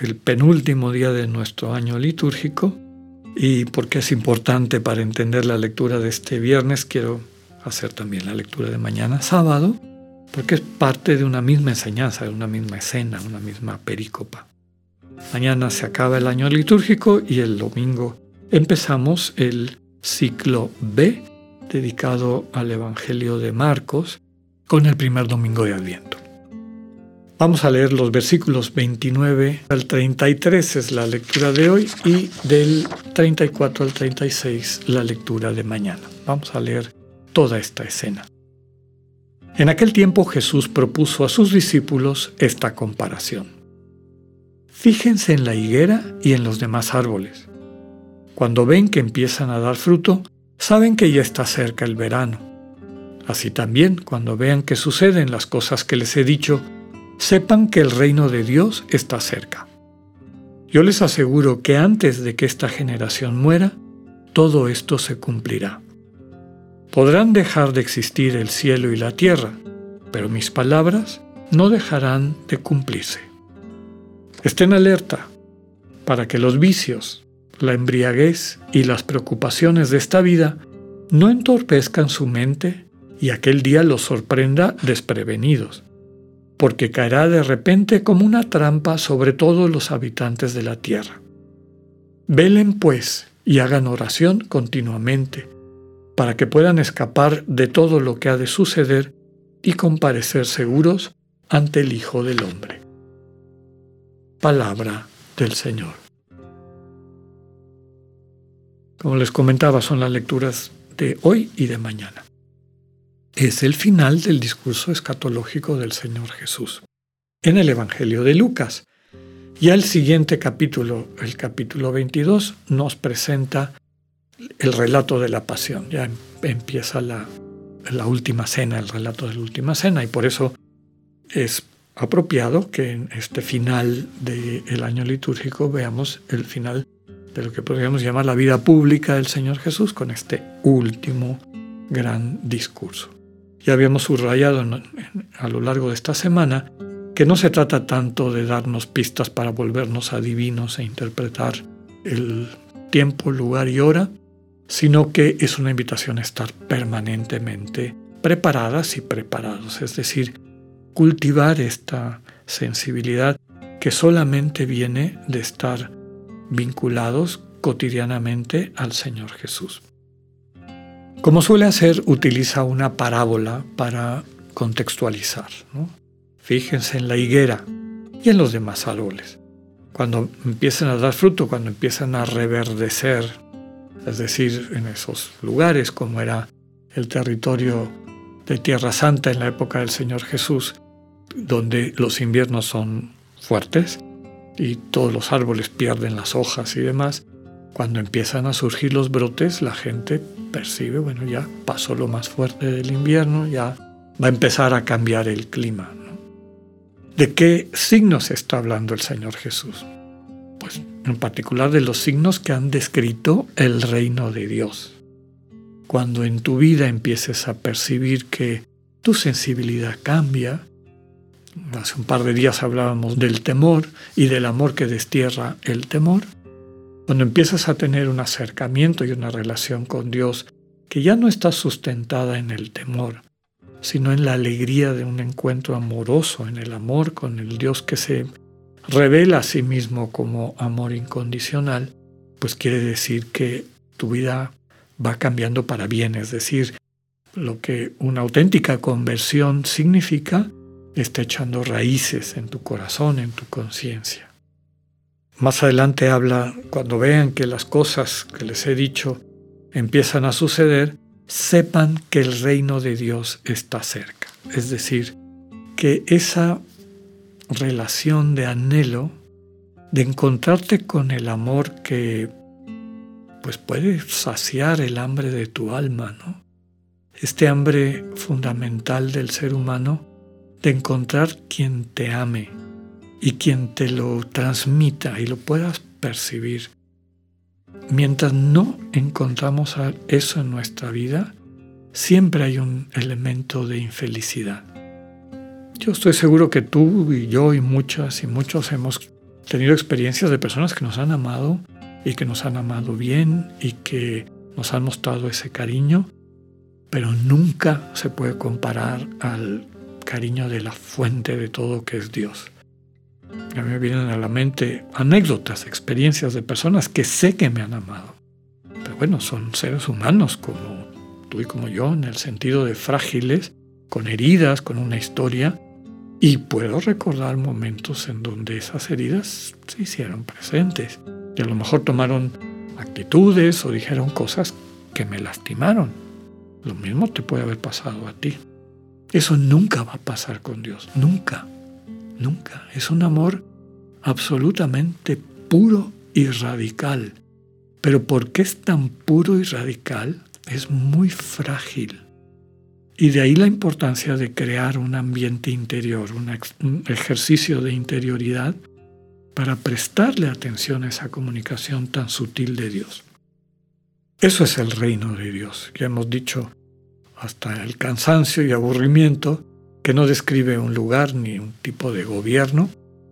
el penúltimo día de nuestro año litúrgico, y porque es importante para entender la lectura de este viernes, quiero hacer también la lectura de mañana sábado, porque es parte de una misma enseñanza, de una misma escena, una misma perícopa. Mañana se acaba el año litúrgico y el domingo empezamos el ciclo B dedicado al Evangelio de Marcos con el primer domingo de Adviento. Vamos a leer los versículos 29 al 33 es la lectura de hoy y del 34 al 36 la lectura de mañana. Vamos a leer toda esta escena. En aquel tiempo Jesús propuso a sus discípulos esta comparación. Fíjense en la higuera y en los demás árboles. Cuando ven que empiezan a dar fruto, saben que ya está cerca el verano. Así también, cuando vean que suceden las cosas que les he dicho, sepan que el reino de Dios está cerca. Yo les aseguro que antes de que esta generación muera, todo esto se cumplirá. Podrán dejar de existir el cielo y la tierra, pero mis palabras no dejarán de cumplirse. Estén alerta para que los vicios, la embriaguez y las preocupaciones de esta vida no entorpezcan su mente y aquel día los sorprenda desprevenidos, porque caerá de repente como una trampa sobre todos los habitantes de la tierra. Velen pues y hagan oración continuamente, para que puedan escapar de todo lo que ha de suceder y comparecer seguros ante el Hijo del Hombre. Palabra del Señor. Como les comentaba, son las lecturas de hoy y de mañana. Es el final del discurso escatológico del Señor Jesús en el Evangelio de Lucas. Ya el siguiente capítulo, el capítulo 22, nos presenta el relato de la pasión. Ya empieza la, la última cena, el relato de la última cena, y por eso es apropiado que en este final del año litúrgico veamos el final de lo que podríamos llamar la vida pública del Señor Jesús con este último gran discurso. Ya habíamos subrayado a lo largo de esta semana que no se trata tanto de darnos pistas para volvernos adivinos e interpretar el tiempo, lugar y hora, sino que es una invitación a estar permanentemente preparadas y preparados, es decir, cultivar esta sensibilidad que solamente viene de estar vinculados cotidianamente al Señor Jesús. Como suele hacer, utiliza una parábola para contextualizar. Fíjense en la higuera y en los demás árboles. Cuando empiezan a dar fruto, cuando empiezan a reverdecer, es decir, en esos lugares como era el territorio de Tierra Santa en la época del Señor Jesús, donde los inviernos son fuertes, y todos los árboles pierden las hojas y demás, cuando empiezan a surgir los brotes, la gente percibe, bueno, ya pasó lo más fuerte del invierno, ya va a empezar a cambiar el clima. ¿De qué signos está hablando el Señor Jesús? Pues en particular de los signos que han descrito el reino de Dios. Cuando en tu vida empieces a percibir que tu sensibilidad cambia, Hace un par de días hablábamos del temor y del amor que destierra el temor. Cuando empiezas a tener un acercamiento y una relación con Dios que ya no está sustentada en el temor, sino en la alegría de un encuentro amoroso, en el amor con el Dios que se revela a sí mismo como amor incondicional, pues quiere decir que tu vida va cambiando para bien, es decir, lo que una auténtica conversión significa está echando raíces en tu corazón, en tu conciencia. Más adelante habla, cuando vean que las cosas que les he dicho empiezan a suceder, sepan que el reino de Dios está cerca. Es decir, que esa relación de anhelo de encontrarte con el amor que pues puede saciar el hambre de tu alma, ¿no? Este hambre fundamental del ser humano de encontrar quien te ame y quien te lo transmita y lo puedas percibir. Mientras no encontramos eso en nuestra vida, siempre hay un elemento de infelicidad. Yo estoy seguro que tú y yo y muchas y muchos hemos tenido experiencias de personas que nos han amado y que nos han amado bien y que nos han mostrado ese cariño, pero nunca se puede comparar al cariño de la fuente de todo que es Dios. A mí me vienen a la mente anécdotas, experiencias de personas que sé que me han amado. Pero bueno, son seres humanos como tú y como yo, en el sentido de frágiles, con heridas, con una historia, y puedo recordar momentos en donde esas heridas se hicieron presentes. Y a lo mejor tomaron actitudes o dijeron cosas que me lastimaron. Lo mismo te puede haber pasado a ti. Eso nunca va a pasar con Dios. Nunca. Nunca. Es un amor absolutamente puro y radical. Pero ¿por qué es tan puro y radical? Es muy frágil. Y de ahí la importancia de crear un ambiente interior, un ejercicio de interioridad para prestarle atención a esa comunicación tan sutil de Dios. Eso es el reino de Dios. Ya hemos dicho hasta el cansancio y aburrimiento que no describe un lugar ni un tipo de gobierno.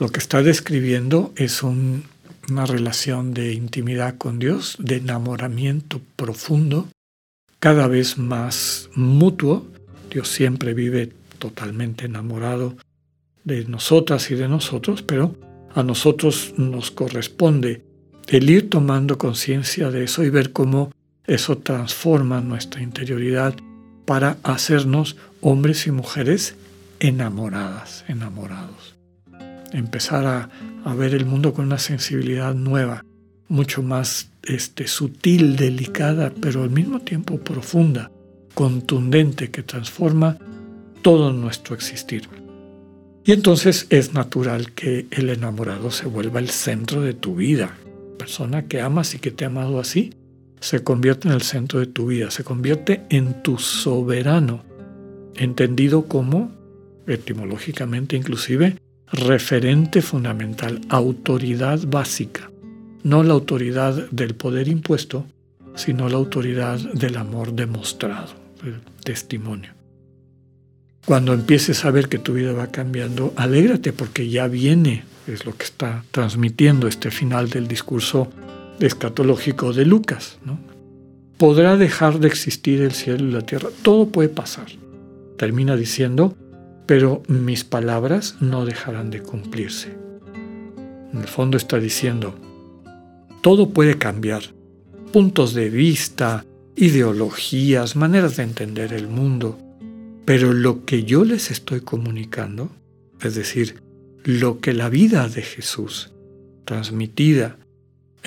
Lo que está describiendo es una relación de intimidad con Dios, de enamoramiento profundo, cada vez más mutuo. Dios siempre vive totalmente enamorado de nosotras y de nosotros, pero a nosotros nos corresponde el ir tomando conciencia de eso y ver cómo eso transforma nuestra interioridad para hacernos hombres y mujeres enamoradas, enamorados. Empezar a, ver el mundo con una sensibilidad nueva, mucho más este, sutil, delicada, pero al mismo tiempo profunda, contundente, que transforma todo nuestro existir. Y entonces es natural que el enamorado se vuelva el centro de tu vida. Persona que amas y que te ha amado así, se convierte en el centro de tu vida, se convierte en tu soberano, entendido como, etimológicamente inclusive, referente fundamental, autoridad básica no la autoridad del poder impuesto, sino la autoridad del amor demostrado, el testimonio. Cuando empieces a ver que tu vida va cambiando, alégrate porque ya viene, es lo que está transmitiendo este final del discurso escatológico de Lucas. ¿no? Podrá dejar de existir el cielo y la tierra, todo puede pasar. Termina diciendo, pero mis palabras no dejarán de cumplirse. En el fondo está diciendo, todo puede cambiar. Puntos de vista, ideologías, maneras de entender el mundo. Pero lo que yo les estoy comunicando, es decir, lo que la vida de Jesús, transmitida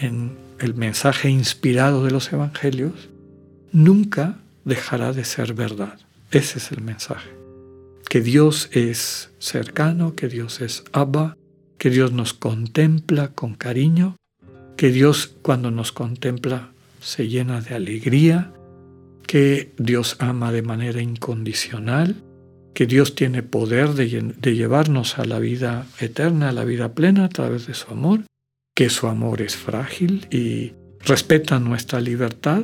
en el mensaje inspirado de los evangelios, nunca dejará de ser verdad. Ese es el mensaje. Que Dios es cercano, que Dios es Abba, que Dios nos contempla con cariño que Dios cuando nos contempla se llena de alegría, que Dios ama de manera incondicional, que Dios tiene poder de, llevarnos a la vida eterna, a la vida plena a través de su amor, que su amor es frágil y respeta nuestra libertad,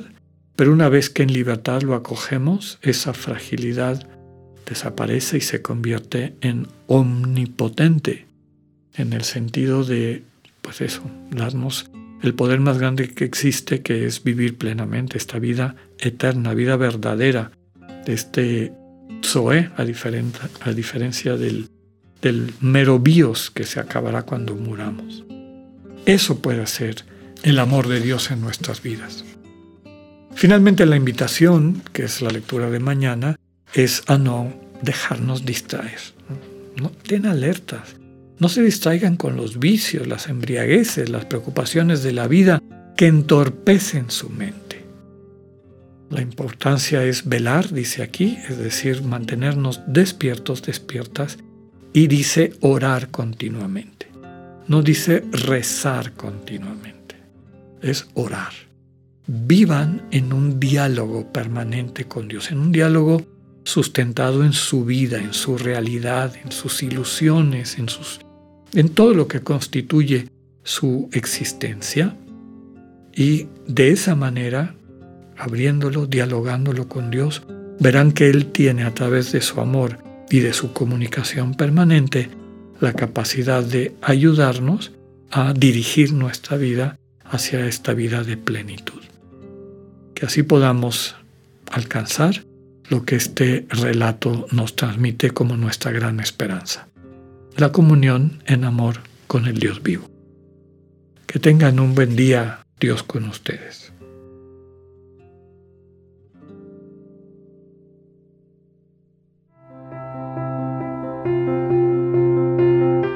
pero una vez que en libertad lo acogemos, esa fragilidad desaparece y se convierte en omnipotente, en el sentido de, pues eso, darnos el poder más grande que existe, que es vivir plenamente esta vida eterna, vida verdadera, de este Zoe, a, a diferencia del, del mero bios que se acabará cuando muramos. Eso puede ser el amor de Dios en nuestras vidas. Finalmente, la invitación, que es la lectura de mañana, es a no dejarnos distraer. No, ten alertas. No se distraigan con los vicios, las embriagueces, las preocupaciones de la vida que entorpecen su mente. La importancia es velar, dice aquí, es decir, mantenernos despiertos, despiertas, y dice orar continuamente. No dice rezar continuamente, es orar. Vivan en un diálogo permanente con Dios, en un diálogo sustentado en su vida, en su realidad, en sus ilusiones, en, sus, en todo lo que constituye su existencia. Y de esa manera, abriéndolo, dialogándolo con Dios, verán que Él tiene a través de su amor y de su comunicación permanente la capacidad de ayudarnos a dirigir nuestra vida hacia esta vida de plenitud. Que así podamos alcanzar lo que este relato nos transmite como nuestra gran esperanza, la comunión en amor con el Dios vivo. Que tengan un buen día, Dios con ustedes.